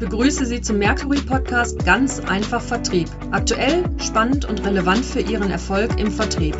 Begrüße Sie zum Mercury Podcast Ganz einfach Vertrieb. Aktuell, spannend und relevant für Ihren Erfolg im Vertrieb.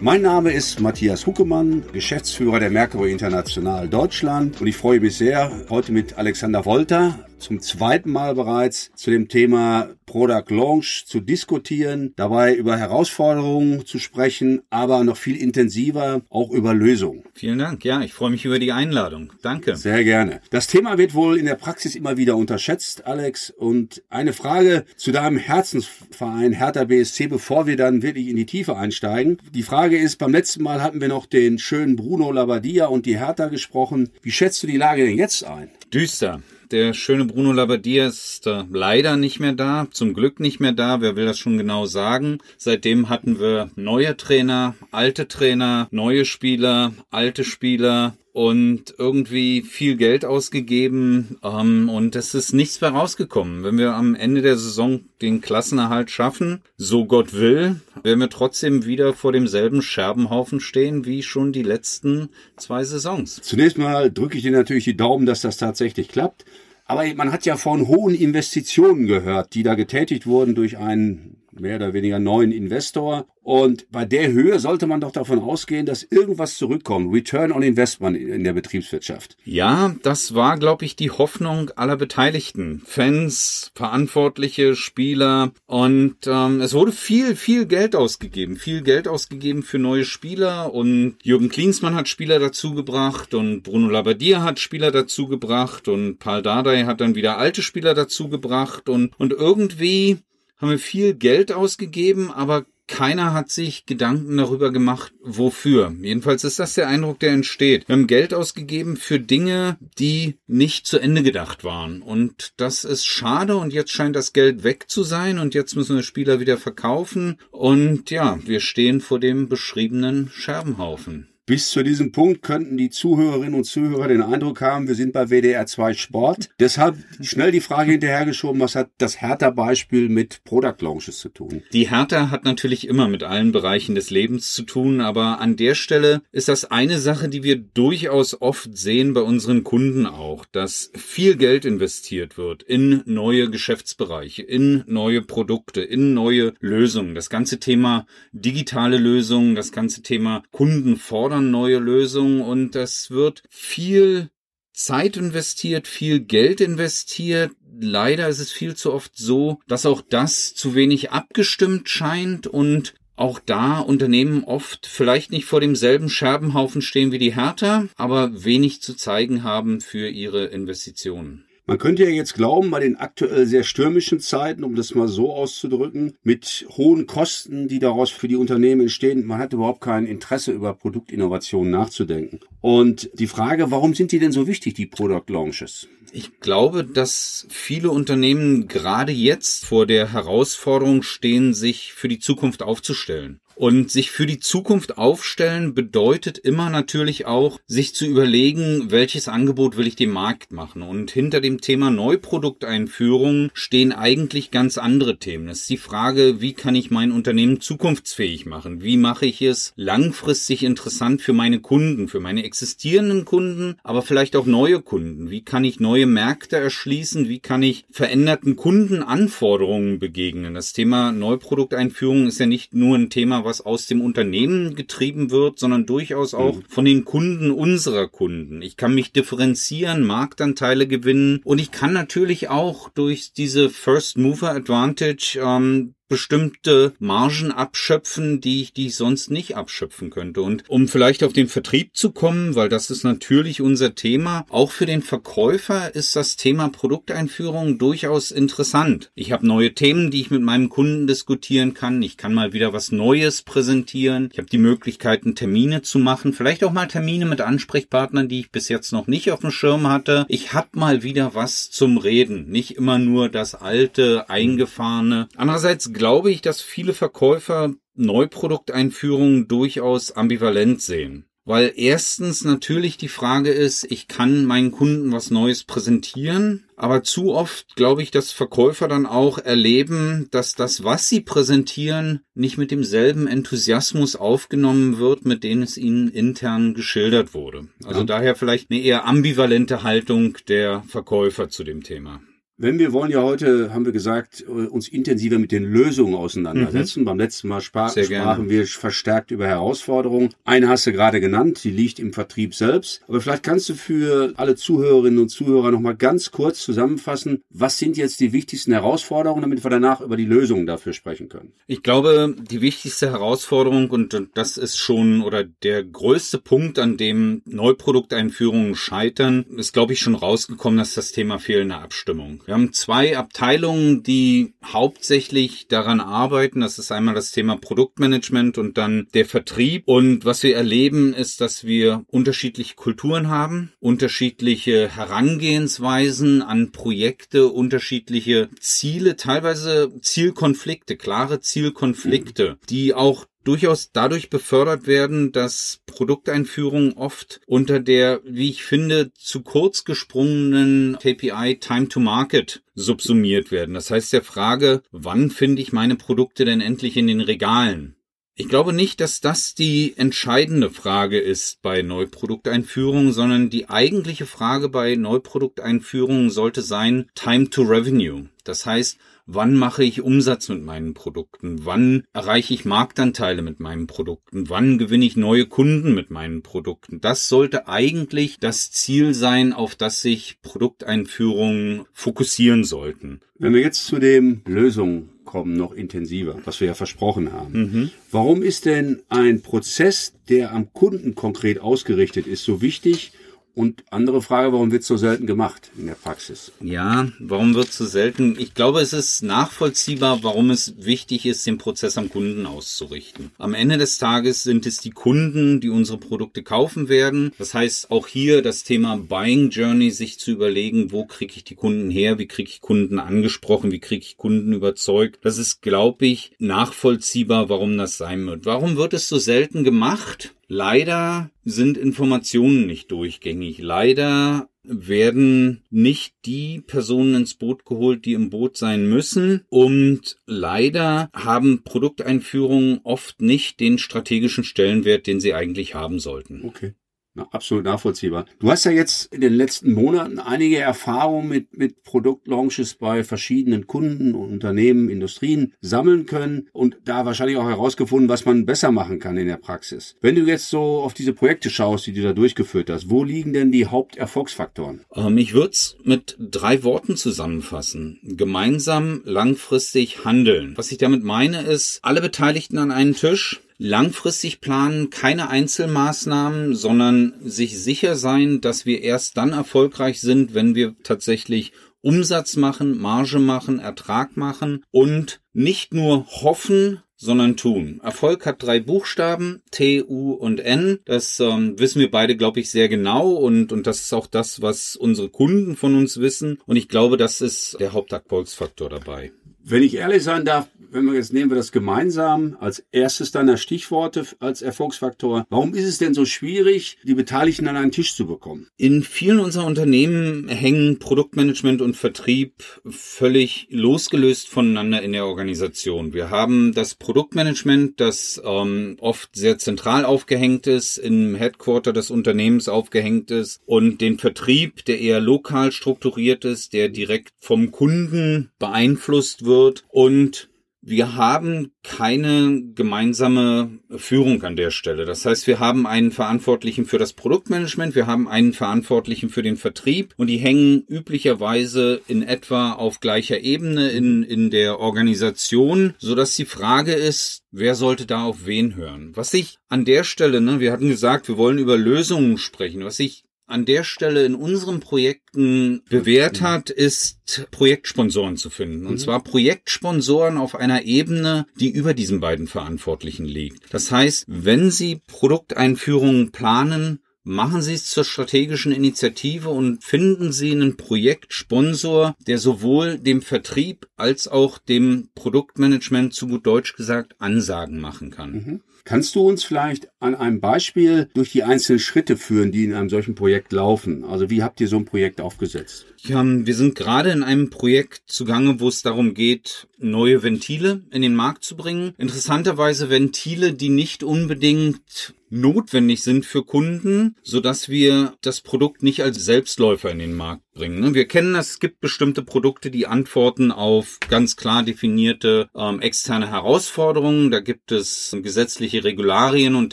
Mein Name ist Matthias Huckemann, Geschäftsführer der Mercury International Deutschland und ich freue mich sehr, heute mit Alexander Wolter zum zweiten Mal bereits zu dem Thema Product Launch zu diskutieren, dabei über Herausforderungen zu sprechen, aber noch viel intensiver auch über Lösungen. Vielen Dank. Ja, ich freue mich über die Einladung. Danke. Sehr gerne. Das Thema wird wohl in der Praxis immer wieder unterschätzt, Alex. Und eine Frage zu deinem Herzensverein Hertha BSC, bevor wir dann wirklich in die Tiefe einsteigen. Die Frage ist, beim letzten Mal hatten wir noch den schönen Bruno Labbadia und die Hertha gesprochen. Wie schätzt du die Lage denn jetzt ein? Düster. Der schöne Bruno Labbadia ist äh, leider nicht mehr da, zum Glück nicht mehr da. Wer will das schon genau sagen? Seitdem hatten wir neue Trainer, alte Trainer, neue Spieler, alte Spieler und irgendwie viel Geld ausgegeben ähm, und es ist nichts mehr rausgekommen. Wenn wir am Ende der Saison den Klassenerhalt schaffen, so Gott will, werden wir trotzdem wieder vor demselben Scherbenhaufen stehen wie schon die letzten zwei Saisons. Zunächst mal drücke ich dir natürlich die Daumen, dass das tatsächlich klappt. Aber man hat ja von hohen Investitionen gehört, die da getätigt wurden durch einen mehr oder weniger neuen Investor. Und bei der Höhe sollte man doch davon ausgehen, dass irgendwas zurückkommt. Return on Investment in der Betriebswirtschaft. Ja, das war, glaube ich, die Hoffnung aller Beteiligten. Fans, Verantwortliche, Spieler. Und ähm, es wurde viel, viel Geld ausgegeben. Viel Geld ausgegeben für neue Spieler. Und Jürgen Klinsmann hat Spieler dazugebracht. Und Bruno Labbadia hat Spieler dazugebracht. Und Paul Dardai hat dann wieder alte Spieler dazugebracht. Und, und irgendwie haben wir viel Geld ausgegeben, aber keiner hat sich Gedanken darüber gemacht, wofür. Jedenfalls ist das der Eindruck, der entsteht. Wir haben Geld ausgegeben für Dinge, die nicht zu Ende gedacht waren. Und das ist schade und jetzt scheint das Geld weg zu sein und jetzt müssen wir Spieler wieder verkaufen. Und ja, wir stehen vor dem beschriebenen Scherbenhaufen. Bis zu diesem Punkt könnten die Zuhörerinnen und Zuhörer den Eindruck haben, wir sind bei WDR 2 Sport. Deshalb schnell die Frage hinterhergeschoben, was hat das Hertha-Beispiel mit Product Launches zu tun? Die Hertha hat natürlich immer mit allen Bereichen des Lebens zu tun, aber an der Stelle ist das eine Sache, die wir durchaus oft sehen bei unseren Kunden auch, dass viel Geld investiert wird in neue Geschäftsbereiche, in neue Produkte, in neue Lösungen. Das ganze Thema digitale Lösungen, das ganze Thema Kundenforderung fordern neue Lösungen und es wird viel Zeit investiert, viel Geld investiert. Leider ist es viel zu oft so, dass auch das zu wenig abgestimmt scheint und auch da Unternehmen oft vielleicht nicht vor demselben Scherbenhaufen stehen wie die Hertha, aber wenig zu zeigen haben für ihre Investitionen. Man könnte ja jetzt glauben, bei den aktuell sehr stürmischen Zeiten, um das mal so auszudrücken, mit hohen Kosten, die daraus für die Unternehmen entstehen, man hat überhaupt kein Interesse über Produktinnovationen nachzudenken. Und die Frage, warum sind die denn so wichtig, die Product Launches? Ich glaube, dass viele Unternehmen gerade jetzt vor der Herausforderung stehen, sich für die Zukunft aufzustellen. Und sich für die Zukunft aufstellen bedeutet immer natürlich auch, sich zu überlegen, welches Angebot will ich dem Markt machen. Und hinter dem Thema Neuprodukteinführung stehen eigentlich ganz andere Themen. Es ist die Frage, wie kann ich mein Unternehmen zukunftsfähig machen? Wie mache ich es langfristig interessant für meine Kunden, für meine existierenden Kunden, aber vielleicht auch neue Kunden? Wie kann ich neue Märkte erschließen? Wie kann ich veränderten Kundenanforderungen begegnen? Das Thema Neuprodukteinführung ist ja nicht nur ein Thema, was aus dem Unternehmen getrieben wird, sondern durchaus auch mhm. von den Kunden unserer Kunden. Ich kann mich differenzieren, Marktanteile gewinnen und ich kann natürlich auch durch diese First Mover Advantage ähm, bestimmte Margen abschöpfen, die ich, die ich sonst nicht abschöpfen könnte. Und um vielleicht auf den Vertrieb zu kommen, weil das ist natürlich unser Thema, auch für den Verkäufer ist das Thema Produkteinführung durchaus interessant. Ich habe neue Themen, die ich mit meinem Kunden diskutieren kann. Ich kann mal wieder was Neues präsentieren. Ich habe die Möglichkeiten, Termine zu machen. Vielleicht auch mal Termine mit Ansprechpartnern, die ich bis jetzt noch nicht auf dem Schirm hatte. Ich habe mal wieder was zum Reden. Nicht immer nur das alte, eingefahrene. Andererseits glaube ich, dass viele Verkäufer Neuprodukteinführungen durchaus ambivalent sehen. weil erstens natürlich die Frage ist, ich kann meinen Kunden was Neues präsentieren, aber zu oft glaube ich, dass Verkäufer dann auch erleben, dass das, was sie präsentieren, nicht mit demselben Enthusiasmus aufgenommen wird, mit dem es ihnen intern geschildert wurde. Also ja. daher vielleicht eine eher ambivalente Haltung der Verkäufer zu dem Thema. Wenn wir wollen ja heute, haben wir gesagt, äh, uns intensiver mit den Lösungen auseinandersetzen. Mhm. Beim letzten Mal sprach, sprachen wir verstärkt über Herausforderungen. Eine hast du gerade genannt, die liegt im Vertrieb selbst. Aber vielleicht kannst du für alle Zuhörerinnen und Zuhörer nochmal ganz kurz zusammenfassen, was sind jetzt die wichtigsten Herausforderungen, damit wir danach über die Lösungen dafür sprechen können. Ich glaube, die wichtigste Herausforderung, und das ist schon, oder der größte Punkt, an dem Neuprodukteinführungen scheitern, ist, glaube ich, schon rausgekommen, dass das Thema fehlende Abstimmung. Wir haben zwei Abteilungen, die hauptsächlich daran arbeiten. Das ist einmal das Thema Produktmanagement und dann der Vertrieb. Und was wir erleben, ist, dass wir unterschiedliche Kulturen haben, unterschiedliche Herangehensweisen an Projekte, unterschiedliche Ziele, teilweise Zielkonflikte, klare Zielkonflikte, die auch durchaus dadurch befördert werden, dass Produkteinführungen oft unter der, wie ich finde, zu kurz gesprungenen KPI Time to Market subsumiert werden. Das heißt der Frage, wann finde ich meine Produkte denn endlich in den Regalen? Ich glaube nicht, dass das die entscheidende Frage ist bei Neuprodukteinführungen, sondern die eigentliche Frage bei Neuprodukteinführungen sollte sein Time to Revenue. Das heißt, wann mache ich Umsatz mit meinen Produkten, wann erreiche ich Marktanteile mit meinen Produkten, wann gewinne ich neue Kunden mit meinen Produkten. Das sollte eigentlich das Ziel sein, auf das sich Produkteinführungen fokussieren sollten. Wenn wir jetzt zu den Lösungen kommen, noch intensiver, was wir ja versprochen haben. Mhm. Warum ist denn ein Prozess, der am Kunden konkret ausgerichtet ist, so wichtig und andere Frage, warum wird so selten gemacht in der Praxis? Ja, warum wird so selten? Ich glaube, es ist nachvollziehbar, warum es wichtig ist, den Prozess am Kunden auszurichten. Am Ende des Tages sind es die Kunden, die unsere Produkte kaufen werden. Das heißt, auch hier das Thema Buying Journey, sich zu überlegen, wo kriege ich die Kunden her, wie kriege ich Kunden angesprochen, wie kriege ich Kunden überzeugt. Das ist, glaube ich, nachvollziehbar, warum das sein wird. Warum wird es so selten gemacht? Leider sind Informationen nicht durchgängig. Leider werden nicht die Personen ins Boot geholt, die im Boot sein müssen. Und leider haben Produkteinführungen oft nicht den strategischen Stellenwert, den sie eigentlich haben sollten. Okay. Na, absolut nachvollziehbar. Du hast ja jetzt in den letzten Monaten einige Erfahrungen mit, mit Produktlaunches bei verschiedenen Kunden und Unternehmen, Industrien sammeln können und da wahrscheinlich auch herausgefunden, was man besser machen kann in der Praxis. Wenn du jetzt so auf diese Projekte schaust, die du da durchgeführt hast, wo liegen denn die Haupterfolgsfaktoren? Ähm, ich würde es mit drei Worten zusammenfassen. Gemeinsam langfristig handeln. Was ich damit meine ist, alle Beteiligten an einen Tisch, langfristig planen, keine Einzelmaßnahmen, sondern sich sicher sein, dass wir erst dann erfolgreich sind, wenn wir tatsächlich Umsatz machen, Marge machen, Ertrag machen und nicht nur hoffen, sondern tun. Erfolg hat drei Buchstaben, T, U und N. Das ähm, wissen wir beide, glaube ich, sehr genau und, und das ist auch das, was unsere Kunden von uns wissen. Und ich glaube, das ist der Haupterfolgsfaktor dabei. Wenn ich ehrlich sein darf, wenn wir jetzt nehmen wir das gemeinsam als erstes deiner Stichworte als Erfolgsfaktor. Warum ist es denn so schwierig, die Beteiligten an einen Tisch zu bekommen? In vielen unserer Unternehmen hängen Produktmanagement und Vertrieb völlig losgelöst voneinander in der Organisation. Wir haben das Produktmanagement, das ähm, oft sehr zentral aufgehängt ist, im Headquarter des Unternehmens aufgehängt ist und den Vertrieb, der eher lokal strukturiert ist, der direkt vom Kunden beeinflusst wird und wir haben keine gemeinsame Führung an der Stelle. Das heißt, wir haben einen Verantwortlichen für das Produktmanagement, wir haben einen Verantwortlichen für den Vertrieb und die hängen üblicherweise in etwa auf gleicher Ebene in, in der Organisation, so dass die Frage ist, wer sollte da auf wen hören? Was ich an der Stelle, ne, wir hatten gesagt, wir wollen über Lösungen sprechen. Was ich an der Stelle in unseren Projekten bewährt hat, ist Projektsponsoren zu finden. Und mhm. zwar Projektsponsoren auf einer Ebene, die über diesen beiden Verantwortlichen liegt. Das heißt, wenn Sie Produkteinführungen planen, machen Sie es zur strategischen Initiative und finden Sie einen Projektsponsor, der sowohl dem Vertrieb als auch dem Produktmanagement zu gut Deutsch gesagt Ansagen machen kann. Mhm. Kannst du uns vielleicht an einem Beispiel durch die einzelnen Schritte führen, die in einem solchen Projekt laufen? Also wie habt ihr so ein Projekt aufgesetzt? Ja, wir sind gerade in einem Projekt zugange, wo es darum geht, neue Ventile in den Markt zu bringen. Interessanterweise Ventile, die nicht unbedingt notwendig sind für Kunden, so dass wir das Produkt nicht als Selbstläufer in den Markt bringen. Ne? Wir kennen das, es gibt bestimmte Produkte, die antworten auf ganz klar definierte ähm, externe Herausforderungen. Da gibt es gesetzliche Regularien und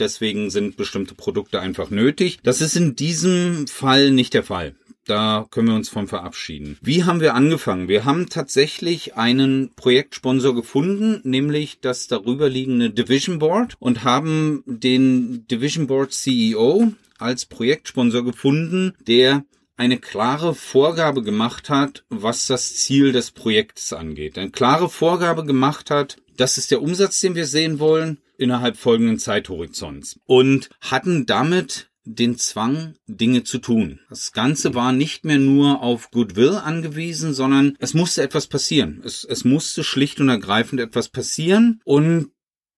deswegen sind bestimmte Produkte einfach nötig. Das ist in diesem Fall nicht der Fall. Da können wir uns von verabschieden. Wie haben wir angefangen? Wir haben tatsächlich einen Projektsponsor gefunden, nämlich das darüberliegende Division Board und haben den Division Board CEO als Projektsponsor gefunden, der eine klare Vorgabe gemacht hat, was das Ziel des Projekts angeht. Eine klare Vorgabe gemacht hat, das ist der Umsatz, den wir sehen wollen, innerhalb folgenden Zeithorizonts. Und hatten damit den Zwang, Dinge zu tun. Das Ganze war nicht mehr nur auf Goodwill angewiesen, sondern es musste etwas passieren. Es, es musste schlicht und ergreifend etwas passieren und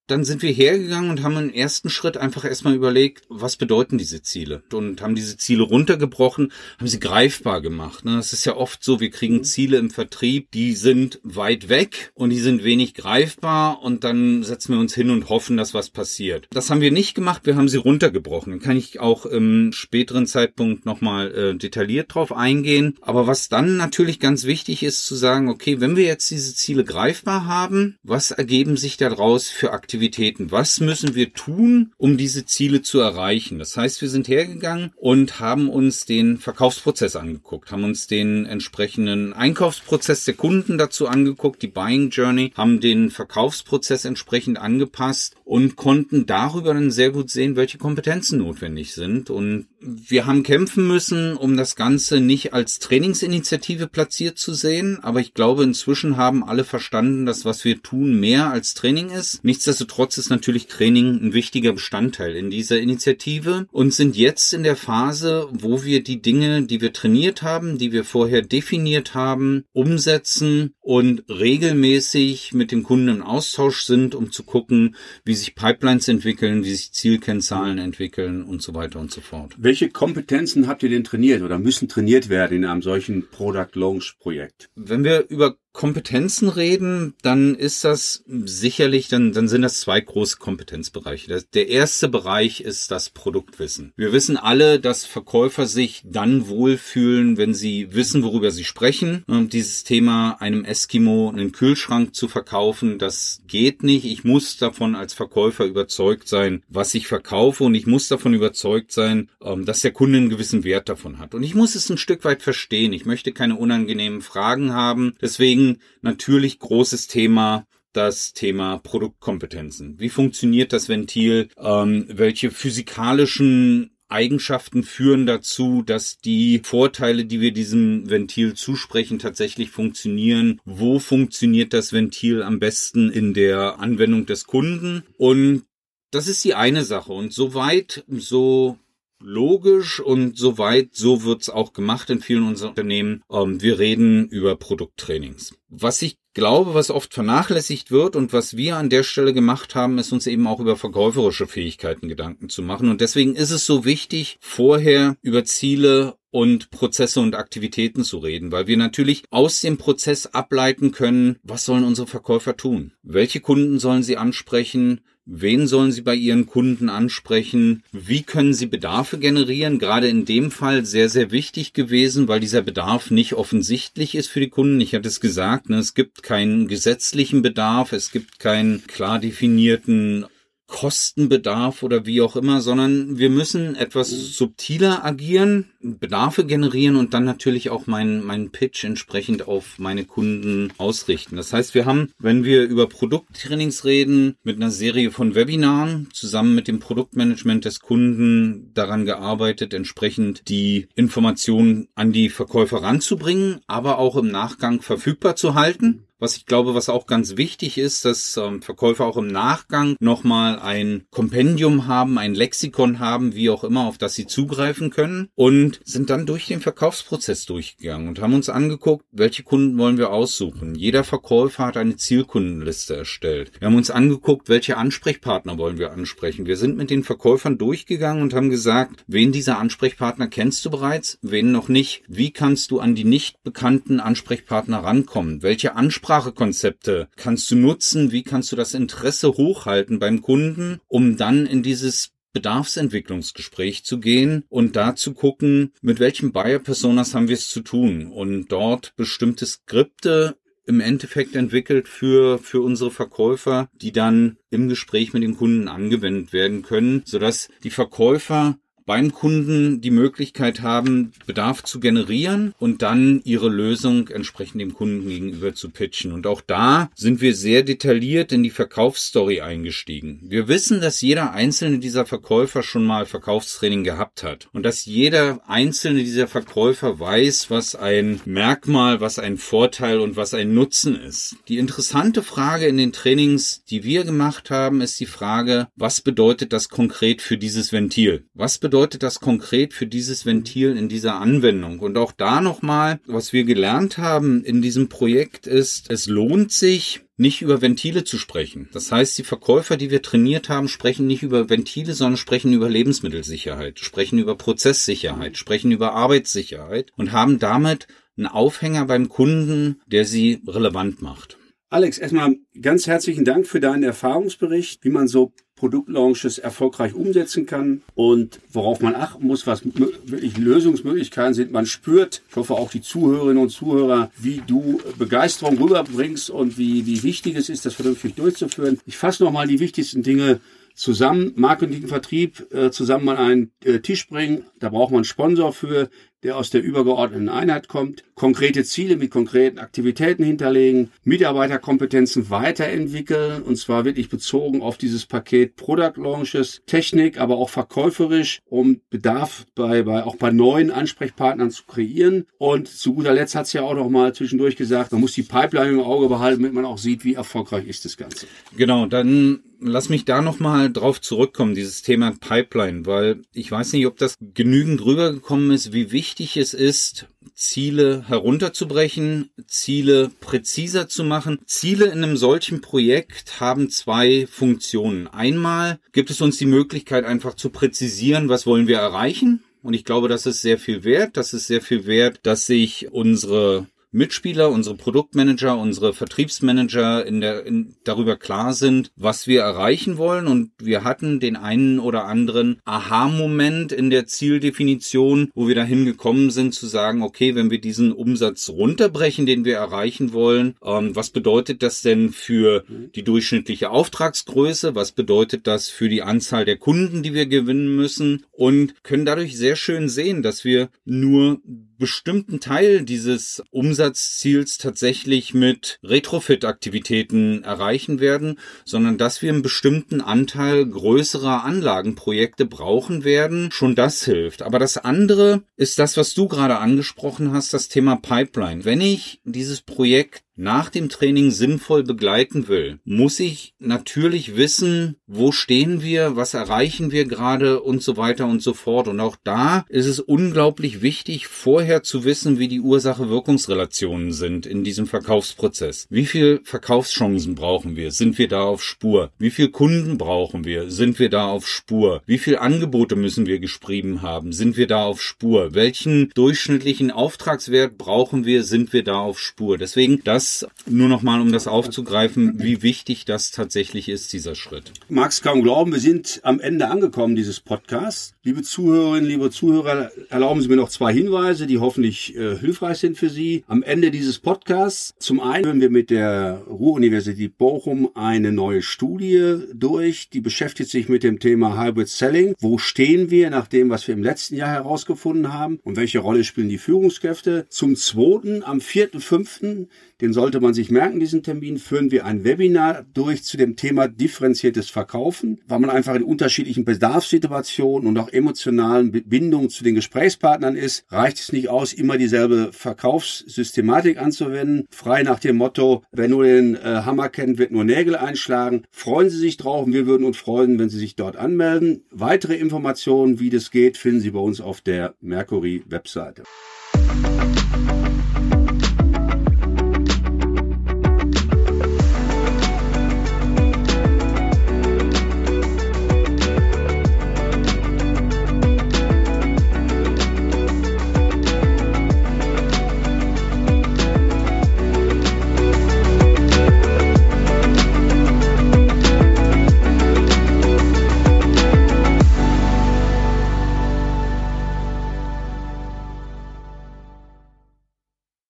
dann sind wir hergegangen und haben im ersten Schritt einfach erstmal überlegt, was bedeuten diese Ziele? Und haben diese Ziele runtergebrochen, haben sie greifbar gemacht. Ne? Es ist ja oft so, wir kriegen mhm. Ziele im Vertrieb, die sind weit weg und die sind wenig greifbar und dann setzen wir uns hin und hoffen, dass was passiert. Das haben wir nicht gemacht, wir haben sie runtergebrochen. Dann kann ich auch im späteren Zeitpunkt nochmal äh, detailliert drauf eingehen. Aber was dann natürlich ganz wichtig ist, zu sagen, okay, wenn wir jetzt diese Ziele greifbar haben, was ergeben sich daraus für Aktivitäten? Aktivitäten. Was müssen wir tun, um diese Ziele zu erreichen? Das heißt, wir sind hergegangen und haben uns den Verkaufsprozess angeguckt, haben uns den entsprechenden Einkaufsprozess der Kunden dazu angeguckt, die Buying Journey, haben den Verkaufsprozess entsprechend angepasst und konnten darüber dann sehr gut sehen, welche Kompetenzen notwendig sind. Und wir haben kämpfen müssen, um das Ganze nicht als Trainingsinitiative platziert zu sehen, aber ich glaube, inzwischen haben alle verstanden, dass was wir tun mehr als Training ist. Nichtsdestotrotz ist natürlich Training ein wichtiger Bestandteil in dieser Initiative und sind jetzt in der Phase, wo wir die Dinge, die wir trainiert haben, die wir vorher definiert haben, umsetzen und regelmäßig mit den Kunden im Austausch sind, um zu gucken, wie sich Pipelines entwickeln, wie sich Zielkennzahlen entwickeln und so weiter und so fort. Welche Kompetenzen habt ihr denn trainiert oder müssen trainiert werden in einem solchen Product Launch Projekt? Wenn wir über Kompetenzen reden, dann ist das sicherlich, dann, dann sind das zwei große Kompetenzbereiche. Der erste Bereich ist das Produktwissen. Wir wissen alle, dass Verkäufer sich dann wohlfühlen, wenn sie wissen, worüber sie sprechen. Und dieses Thema einem Eskimo einen Kühlschrank zu verkaufen, das geht nicht. Ich muss davon als Verkäufer überzeugt sein, was ich verkaufe und ich muss davon überzeugt sein, ähm, dass der Kunde einen gewissen Wert davon hat. Und ich muss es ein Stück weit verstehen. Ich möchte keine unangenehmen Fragen haben. Deswegen natürlich großes Thema das Thema Produktkompetenzen. Wie funktioniert das Ventil? Ähm, welche physikalischen Eigenschaften führen dazu, dass die Vorteile, die wir diesem Ventil zusprechen, tatsächlich funktionieren. Wo funktioniert das Ventil am besten in der Anwendung des Kunden? Und das ist die eine Sache. Und soweit, so logisch und soweit, so wird's auch gemacht in vielen unserer Unternehmen. Ähm, wir reden über Produkttrainings. Was ich glaube, was oft vernachlässigt wird und was wir an der Stelle gemacht haben, ist uns eben auch über verkäuferische Fähigkeiten Gedanken zu machen. Und deswegen ist es so wichtig, vorher über Ziele und Prozesse und Aktivitäten zu reden, weil wir natürlich aus dem Prozess ableiten können, was sollen unsere Verkäufer tun? Welche Kunden sollen sie ansprechen? Wen sollen Sie bei Ihren Kunden ansprechen? Wie können Sie Bedarfe generieren? Gerade in dem Fall sehr, sehr wichtig gewesen, weil dieser Bedarf nicht offensichtlich ist für die Kunden. Ich hatte es gesagt, ne, es gibt keinen gesetzlichen Bedarf, es gibt keinen klar definierten Kostenbedarf oder wie auch immer, sondern wir müssen etwas subtiler agieren. Bedarfe generieren und dann natürlich auch meinen mein Pitch entsprechend auf meine Kunden ausrichten. Das heißt, wir haben, wenn wir über Produkttrainings reden, mit einer Serie von Webinaren zusammen mit dem Produktmanagement des Kunden daran gearbeitet, entsprechend die Informationen an die Verkäufer ranzubringen, aber auch im Nachgang verfügbar zu halten was ich glaube, was auch ganz wichtig ist, dass ähm, Verkäufer auch im Nachgang nochmal ein Kompendium haben, ein Lexikon haben, wie auch immer, auf das sie zugreifen können und sind dann durch den Verkaufsprozess durchgegangen und haben uns angeguckt, welche Kunden wollen wir aussuchen. Jeder Verkäufer hat eine Zielkundenliste erstellt. Wir haben uns angeguckt, welche Ansprechpartner wollen wir ansprechen. Wir sind mit den Verkäufern durchgegangen und haben gesagt, wen dieser Ansprechpartner kennst du bereits, wen noch nicht. Wie kannst du an die nicht bekannten Ansprechpartner rankommen? Welche Ansprachekonzepte kannst du nutzen? Wie kannst du das Interesse hochhalten beim Kunden, um dann in dieses Bedarfsentwicklungsgespräch zu gehen und da zu gucken, mit welchen Buyer-Personas haben wir es zu tun und dort bestimmte Skripte im Endeffekt entwickelt für, für unsere Verkäufer, die dann im Gespräch mit dem Kunden angewendet werden können, sodass die Verkäufer beim Kunden die Möglichkeit haben, Bedarf zu generieren und dann ihre Lösung entsprechend dem Kunden gegenüber zu pitchen. Und auch da sind wir sehr detailliert in die Verkaufsstory eingestiegen. Wir wissen, dass jeder einzelne dieser Verkäufer schon mal Verkaufstraining gehabt hat und dass jeder einzelne dieser Verkäufer weiß, was ein Merkmal, was ein Vorteil und was ein Nutzen ist. Die interessante Frage in den Trainings, die wir gemacht haben, ist die Frage, was bedeutet das konkret für dieses Ventil? Was bedeutet bedeutet das konkret für dieses Ventil in dieser Anwendung? Und auch da nochmal, was wir gelernt haben in diesem Projekt ist, es lohnt sich, nicht über Ventile zu sprechen. Das heißt, die Verkäufer, die wir trainiert haben, sprechen nicht über Ventile, sondern sprechen über Lebensmittelsicherheit, sprechen über Prozesssicherheit, sprechen über Arbeitssicherheit und haben damit einen Aufhänger beim Kunden, der sie relevant macht. Alex, erstmal ganz herzlichen Dank für deinen Erfahrungsbericht, wie man so Produktlaunches erfolgreich umsetzen kann und worauf man achten muss, was wirklich Lösungsmöglichkeiten sind. Man spürt, ich hoffe auch die Zuhörerinnen und Zuhörer, wie du Begeisterung rüberbringst und wie, wie wichtig es ist, das vernünftig durchzuführen. Ich fasse nochmal die wichtigsten Dinge zusammen. Marketing, Vertrieb äh, zusammen an einen äh, Tisch bringen. Da braucht man einen Sponsor für der aus der übergeordneten Einheit kommt, konkrete Ziele mit konkreten Aktivitäten hinterlegen, Mitarbeiterkompetenzen weiterentwickeln und zwar wirklich bezogen auf dieses Paket Product Launches, Technik, aber auch verkäuferisch, um Bedarf bei, bei auch bei neuen Ansprechpartnern zu kreieren. Und zu guter Letzt hat es ja auch noch mal zwischendurch gesagt, man muss die Pipeline im Auge behalten, damit man auch sieht, wie erfolgreich ist das Ganze. Genau, dann lass mich da nochmal drauf zurückkommen, dieses Thema Pipeline, weil ich weiß nicht, ob das genügend rübergekommen ist, wie wichtig es ist, Ziele herunterzubrechen, Ziele präziser zu machen. Ziele in einem solchen Projekt haben zwei Funktionen. Einmal gibt es uns die Möglichkeit einfach zu präzisieren, was wollen wir erreichen. Und ich glaube, das ist sehr viel wert. Das ist sehr viel wert, dass sich unsere Mitspieler, unsere Produktmanager, unsere Vertriebsmanager in der, in, darüber klar sind, was wir erreichen wollen. Und wir hatten den einen oder anderen Aha-Moment in der Zieldefinition, wo wir dahin gekommen sind zu sagen, okay, wenn wir diesen Umsatz runterbrechen, den wir erreichen wollen, ähm, was bedeutet das denn für die durchschnittliche Auftragsgröße? Was bedeutet das für die Anzahl der Kunden, die wir gewinnen müssen? Und können dadurch sehr schön sehen, dass wir nur bestimmten Teil dieses Umsatzziels tatsächlich mit Retrofit-Aktivitäten erreichen werden, sondern dass wir einen bestimmten Anteil größerer Anlagenprojekte brauchen werden. Schon das hilft. Aber das andere ist das, was du gerade angesprochen hast, das Thema Pipeline. Wenn ich dieses Projekt nach dem Training sinnvoll begleiten will, muss ich natürlich wissen, wo stehen wir, was erreichen wir gerade und so weiter und so fort. Und auch da ist es unglaublich wichtig, vorher zu wissen, wie die Ursache-Wirkungsrelationen sind in diesem Verkaufsprozess. Wie viel Verkaufschancen brauchen wir? Sind wir da auf Spur? Wie viel Kunden brauchen wir? Sind wir da auf Spur? Wie viel Angebote müssen wir geschrieben haben? Sind wir da auf Spur? Welchen durchschnittlichen Auftragswert brauchen wir? Sind wir da auf Spur? Deswegen, das das nur noch mal, um das aufzugreifen, wie wichtig das tatsächlich ist, dieser Schritt. Magst kaum glauben, wir sind am Ende angekommen dieses Podcasts. Liebe Zuhörerinnen, liebe Zuhörer, erlauben Sie mir noch zwei Hinweise, die hoffentlich äh, hilfreich sind für Sie. Am Ende dieses Podcasts, zum einen hören wir mit der Ruhr-Universität Bochum eine neue Studie durch, die beschäftigt sich mit dem Thema Hybrid Selling. Wo stehen wir nach dem, was wir im letzten Jahr herausgefunden haben und welche Rolle spielen die Führungskräfte? Zum zweiten, am 4.5., den sollte man sich merken, diesen Termin, führen wir ein Webinar durch zu dem Thema differenziertes Verkaufen, weil man einfach in unterschiedlichen Bedarfssituationen und auch emotionalen Bindungen zu den Gesprächspartnern ist, reicht es nicht aus, immer dieselbe Verkaufssystematik anzuwenden. Frei nach dem Motto, wer nur den äh, Hammer kennt, wird nur Nägel einschlagen. Freuen Sie sich drauf und wir würden uns freuen, wenn Sie sich dort anmelden. Weitere Informationen, wie das geht, finden Sie bei uns auf der Mercury Webseite.